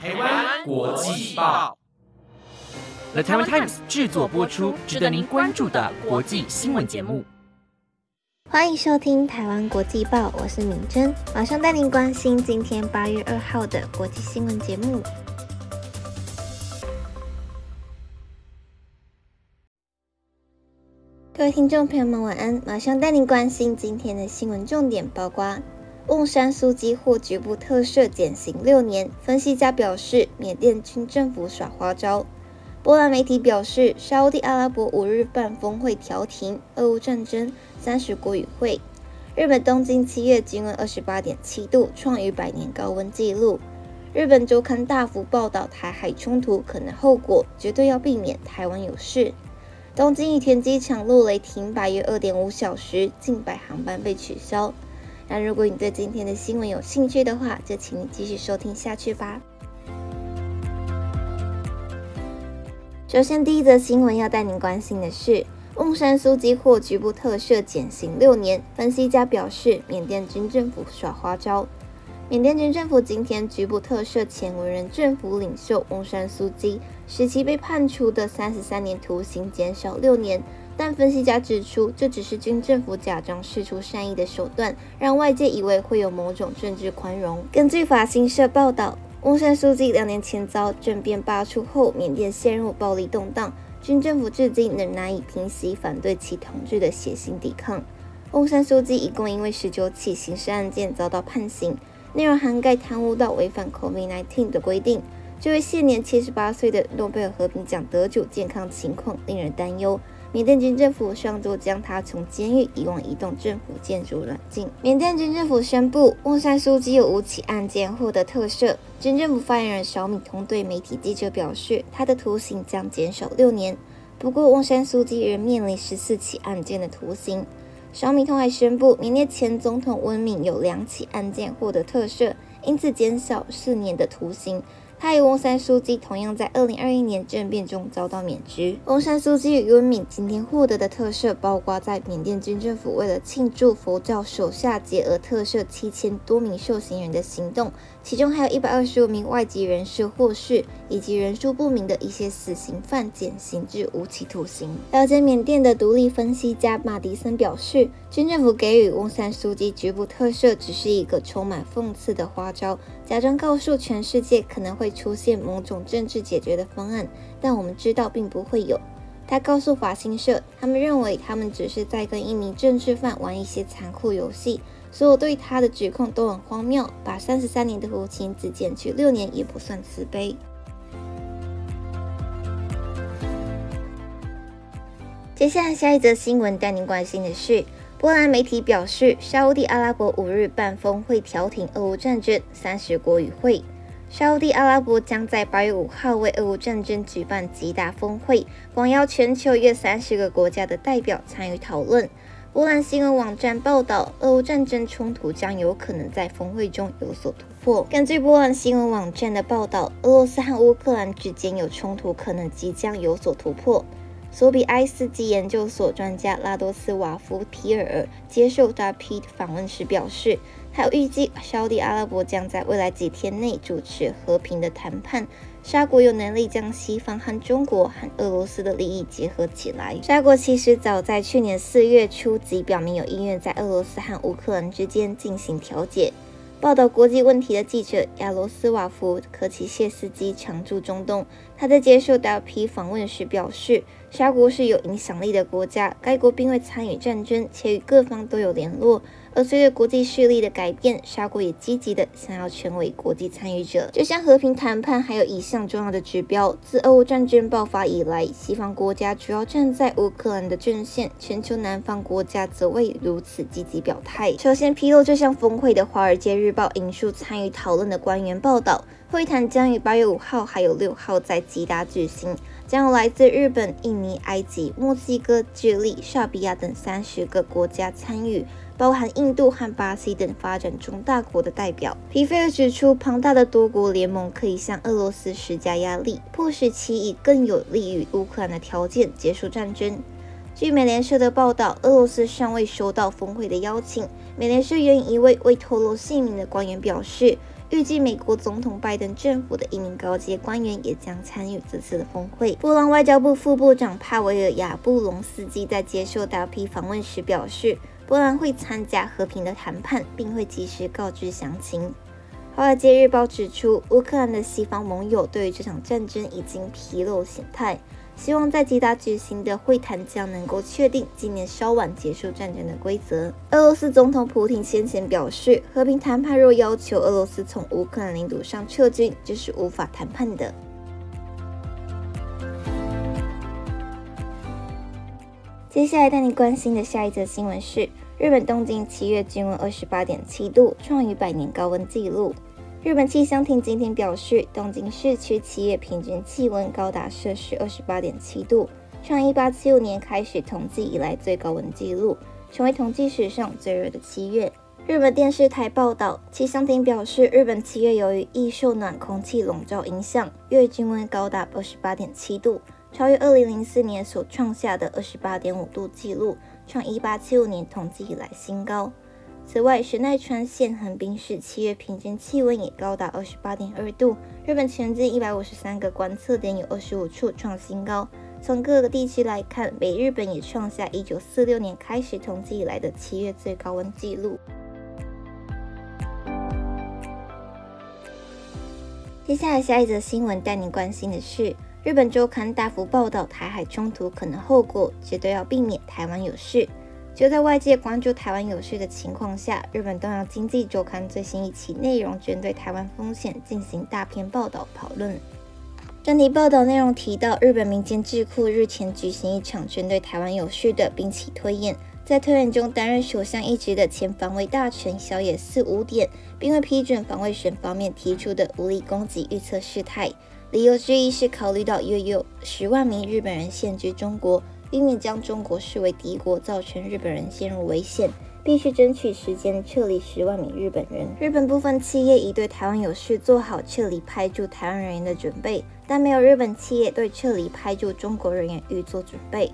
台湾国际报，The Taiwan Times 制作播出，值得您关注的国际新闻节目。欢迎收听台湾国际报，我是敏珍，马上带您关心今天八月二号的国际新闻节目。各位听众朋友们，晚安！马上带您关心今天的新闻重点，包括。瓮山苏基获局部特赦减刑六年，分析家表示缅甸军政府耍花招。波兰媒体表示，沙地阿拉伯五日办峰会调停俄乌战争，三十国与会。日本东京七月均温二十八点七度，创逾百年高温纪录。日本周刊大幅报道台海冲突可能后果，绝对要避免台湾有事。东京羽田机场落雷停摆约二点五小时，近百航班被取消。那如果你对今天的新闻有兴趣的话，就请你继续收听下去吧。首先，第一则新闻要带您关心的是，翁山苏基获局部特赦减刑六年。分析家表示，缅甸军政府耍花招。缅甸军政府今天局部特赦前文人政府领袖翁山苏基，使其被判处的三十三年徒刑减少六年。但分析家指出，这只是军政府假装释出善意的手段，让外界以为会有某种政治宽容。根据法新社报道，翁山书记两年前遭政变罢黜后，缅甸陷入暴力动荡，军政府至今仍难以平息反对其统治的血腥抵抗。翁山书记一共因为十九起刑事案件遭到判刑，内容涵盖贪污到违反 COVID-19 的规定。这位现年七十八岁的诺贝尔和平奖得主健康情况令人担忧。缅甸军政府上周将他从监狱移往移动政府建筑软禁。缅甸军政府宣布，翁山书记有五起案件获得特赦。军政府发言人小米通对媒体记者表示，他的徒刑将减少六年。不过，翁山书记仍面临十四起案件的徒刑。小米通还宣布，缅甸前总统温敏有两起案件获得特赦，因此减少四年的徒刑。他与翁山书记同样在二零二一年政变中遭到免职。翁山书记与温敏今天获得的特赦，包括在缅甸军政府为了庆祝佛教手下节而特赦七千多名受刑人的行动，其中还有一百二十五名外籍人士获释，以及人数不明的一些死刑犯减刑至无期徒刑。了解缅甸的独立分析家马迪森表示，军政府给予翁山书记局部特赦，只是一个充满讽刺的花招，假装告诉全世界可能会。出现某种政治解决的方案，但我们知道并不会有。他告诉法新社，他们认为他们只是在跟一名政治犯玩一些残酷游戏。所有对他的指控都很荒谬，把三十三年的徒刑只减去六年也不算慈悲。接下来下一则新闻带您关心的是，波兰媒体表示，沙地阿拉伯五日办峰会调停俄乌战争，三十国与会。沙地阿拉伯将在八月五号为俄乌战争举办极大峰会，广邀全球约三十个国家的代表参与讨论。波兰新闻网站报道，俄乌战争冲突将有可能在峰会中有所突破。根据波兰新闻网站的报道，俄罗斯和乌克兰之间有冲突，可能即将有所突破。索比埃斯基研究所专家拉多斯瓦夫皮尔接受大 P 访问时表示。他预计，沙地阿拉伯将在未来几天内主持和平的谈判。沙国有能力将西方和中国和俄罗斯的利益结合起来。沙国其实早在去年四月初即表明有意愿在俄罗斯和乌克兰之间进行调解。报道国际问题的记者亚罗斯瓦夫科奇谢斯基常驻中东。他在接受大 P 访问时表示，沙国是有影响力的国家，该国并未参与战争，且与各方都有联络。而随着国际势力的改变，沙国也积极的想要成为国际参与者。这项和平谈判还有一项重要的指标：自俄乌战争爆发以来，西方国家主要站在乌克兰的阵线，全球南方国家则未如此积极表态。首先披露这项峰会的《华尔街日报》引述参与讨论的官员报道，会谈将于八月五号还有六号在吉达举行，将有来自日本、印尼、埃及、墨西哥、智利、沙比亚等三十个国家参与。包含印度和巴西等发展中大国的代表，皮菲尔指出，庞大的多国联盟可以向俄罗斯施加压力，迫使其以更有利于乌克兰的条件结束战争。据美联社的报道，俄罗斯尚未收到峰会的邀请。美联社援引一位未透露姓名的官员表示，预计美国总统拜登政府的一名高阶官员也将参与这次的峰会。波兰外交部副部长帕维尔亚布隆斯基在接受大批访问时表示，波兰会参加和平的谈判，并会及时告知详情。华尔街日报指出，乌克兰的西方盟友对于这场战争已经披露形态，希望在吉达举行的会谈将能够确定今年稍晚结束战争的规则。俄罗斯总统普京先前表示，和平谈判若要求俄罗斯从乌克兰领土上撤军，这是无法谈判的。接下来带你关心的下一则新闻是，日本东京七月均温二十八点七度，创逾百年高温纪录。日本气象厅今天表示，东京市区七月平均气温高达摄氏二十八点七度，创一八七五年开始统计以来最高温纪录，成为统计史上最热的七月。日本电视台报道，气象厅表示，日本七月由于易受暖空气笼罩影响，月均温高达二十八点七度，超越二零零四年所创下的二十八点五度纪录，创一八七五年统计以来新高。此外，神奈川县横滨市七月平均气温也高达二十八点二度。日本全境一百五十三个观测点有二十五处创新高。从各个地区来看，北日本也创下一九四六年开始统计以来的七月最高温纪录。接下来，下一则新闻带您关心的是，日本周刊大幅报道台海冲突可能后果，绝对要避免台湾有事。就在外界关注台湾有序的情况下，日本东洋经济周刊最新一期内容针对台湾风险进行大篇报道讨论。专题报道内容提到，日本民间智库日前举行一场针对台湾有序的兵棋推演，在推演中担任首相一职的前防卫大臣小野寺五点，并未批准防卫省方面提出的武力攻击预测事态，理由之一是考虑到约有十万名日本人现居中国。避免将中国视为敌国，造成日本人陷入危险，必须争取时间撤离十万名日本人。日本部分企业已对台湾有事做好撤离派驻台湾人员的准备，但没有日本企业对撤离派驻中国人员预做准备。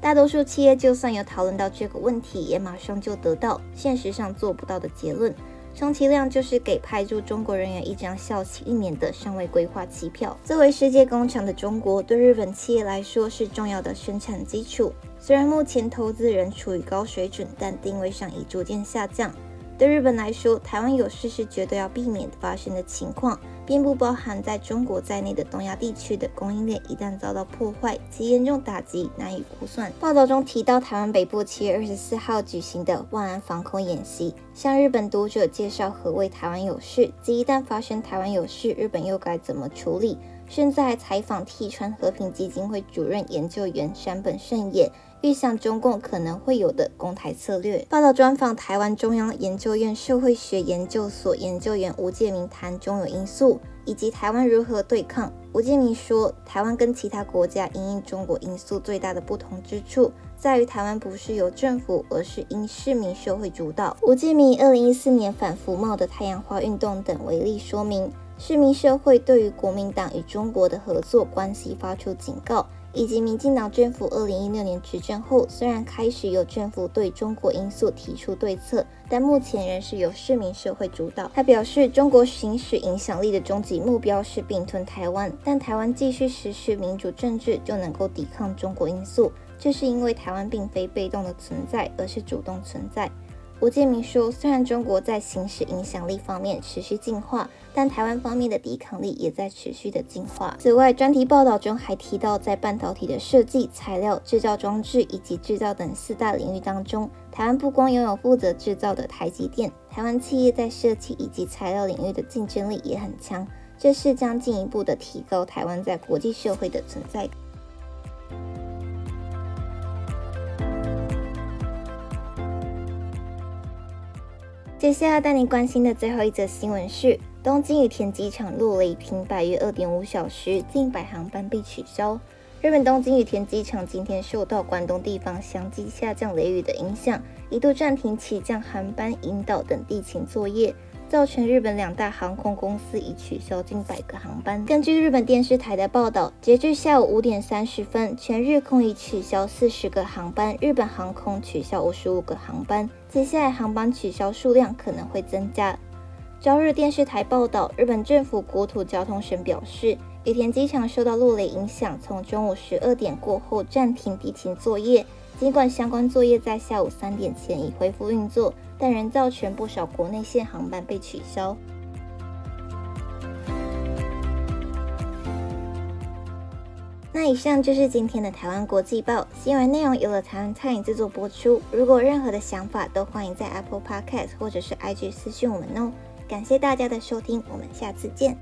大多数企业就算有讨论到这个问题，也马上就得到现实上做不到的结论。充其量就是给派驻中国人员一张效期一年的尚未规划机票。作为世界工厂的中国，对日本企业来说是重要的生产基础。虽然目前投资仍处于高水准，但定位上已逐渐下降。对日本来说，台湾有事是绝对要避免发生的情况。并不包含在中国在内的东亚地区的供应链一旦遭到破坏，其严重打击难以估算。报道中提到，台湾北部七月二十四号举行的万安防空演习，向日本读者介绍何谓台湾有事，即一旦发生台湾有事，日本又该怎么处理。甚至还采访替川和平基金会主任研究员山本胜也。预想中共可能会有的攻台策略。报道专访台湾中央研究院社会学研究所研究员吴建明谈中有因素以及台湾如何对抗。吴建明说，台湾跟其他国家因应中国因素最大的不同之处，在于台湾不是由政府，而是因市民社会主导。吴建明以二零一四年反服贸的太阳花运动等为例说明，市民社会对于国民党与中国的合作关系发出警告。以及民进党政府二零一六年执政后，虽然开始有政府对中国因素提出对策，但目前仍是由市民社会主导。他表示，中国行使影响力的终极目标是并吞台湾，但台湾继续实施民主政治就能够抵抗中国因素，这是因为台湾并非被动的存在，而是主动存在。吴建明说：“虽然中国在行使影响力方面持续进化，但台湾方面的抵抗力也在持续的进化。”此外，专题报道中还提到，在半导体的设计、材料、制造装置以及制造等四大领域当中，台湾不光拥有负责制造的台积电，台湾企业在设计以及材料领域的竞争力也很强，这是将进一步的提高台湾在国际社会的存在感。接下来带您关心的最后一则新闻是：东京羽田机场落雷停摆约二点五小时，近百航班被取消。日本东京羽田机场今天受到关东地方相继下降雷雨的影响，一度暂停起降航班、引导等地勤作业。造成日本两大航空公司已取消近百个航班。根据日本电视台的报道，截至下午五点三十分，全日空已取消四十个航班，日本航空取消五十五个航班。接下来航班取消数量可能会增加。朝日电视台报道，日本政府国土交通省表示，羽田机场受到落雷影响，从中午十二点过后暂停地勤作业。尽管相关作业在下午三点前已恢复运作，但仍造成不少国内线航班被取消。以上就是今天的台湾国际报新闻内容，由了台湾餐饮制作播出。如果任何的想法，都欢迎在 Apple Podcast 或者是 IG 私讯我们哦。感谢大家的收听，我们下次见。